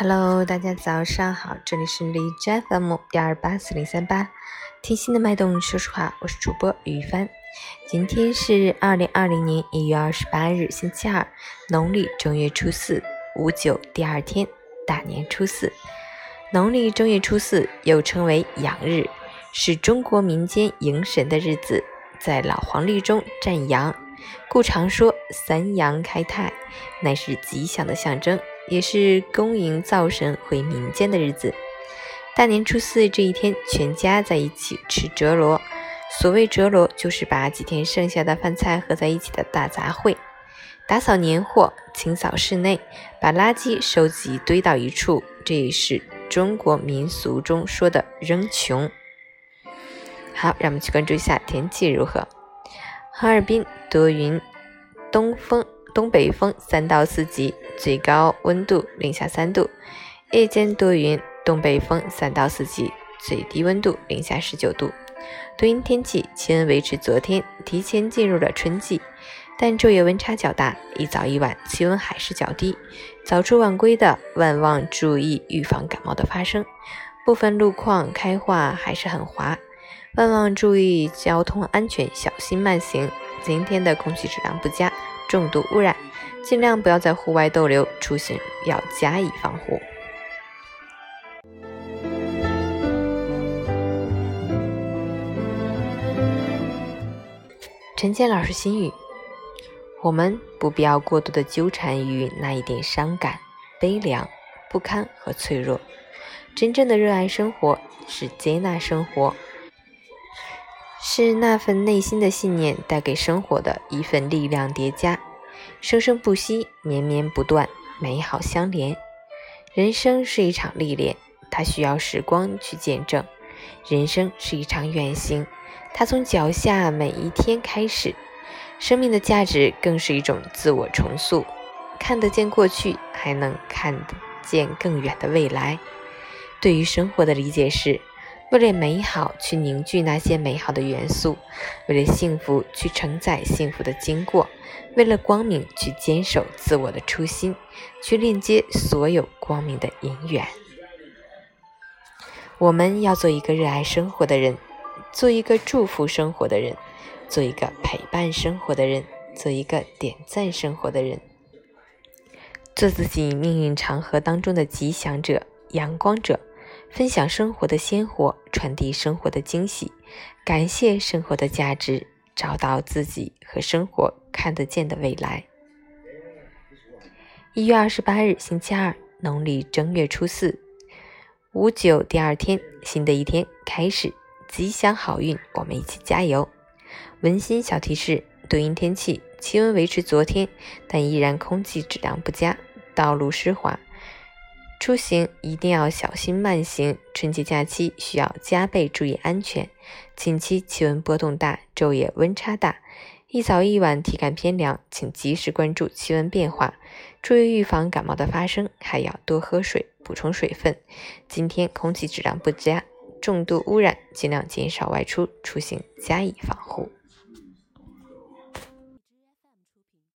Hello，大家早上好，这里是荔枝 FM 幺二八四零三八，听心的脉动说实话，我是主播于帆。今天是二零二零年一月二十八日，星期二，农历正月初四，五九第二天，大年初四。农历正月初四又称为阳日，是中国民间迎神的日子，在老黄历中占阳，故常说三阳开泰，乃是吉祥的象征。也是恭迎灶神回民间的日子。大年初四这一天，全家在一起吃折罗。所谓折罗，就是把几天剩下的饭菜合在一起的大杂烩。打扫年货，清扫室内，把垃圾收集堆到一处，这也是中国民俗中说的扔穷。好，让我们去关注一下天气如何。哈尔滨多云，东风。东北风三到四级，最高温度零下三度。夜间多云，东北风三到四级，最低温度零下十九度。多云天气，气温维持昨天，提前进入了春季，但昼夜温差较大，一早一晚气温还是较低。早出晚归的万望注意预防感冒的发生。部分路况开化还是很滑，万望注意交通安全，小心慢行。今天的空气质量不佳。重度污染，尽量不要在户外逗留，出行要加以防护。陈建老师心语：我们不必要过度的纠缠于那一点伤感、悲凉、不堪和脆弱。真正的热爱生活，是接纳生活，是那份内心的信念带给生活的一份力量叠加。生生不息，绵绵不断，美好相连。人生是一场历练，它需要时光去见证；人生是一场远行，它从脚下每一天开始。生命的价值更是一种自我重塑，看得见过去，还能看得见更远的未来。对于生活的理解是。为了美好去凝聚那些美好的元素，为了幸福去承载幸福的经过，为了光明去坚守自我的初心，去链接所有光明的因缘。我们要做一个热爱生活的人，做一个祝福生活的人，做一个陪伴生活的人，做一个点赞生活的人，做自己命运长河当中的吉祥者、阳光者。分享生活的鲜活，传递生活的惊喜，感谢生活的价值，找到自己和生活看得见的未来。一月二十八日，星期二，农历正月初四，五九第二天，新的一天开始，吉祥好运，我们一起加油。温馨小提示：多云天气，气温维持昨天，但依然空气质量不佳，道路湿滑。出行一定要小心慢行，春节假期需要加倍注意安全。近期气温波动大，昼夜温差大，一早一晚体感偏凉，请及时关注气温变化，注意预防感冒的发生，还要多喝水，补充水分。今天空气质量不佳，重度污染，尽量减少外出，出行加以防护。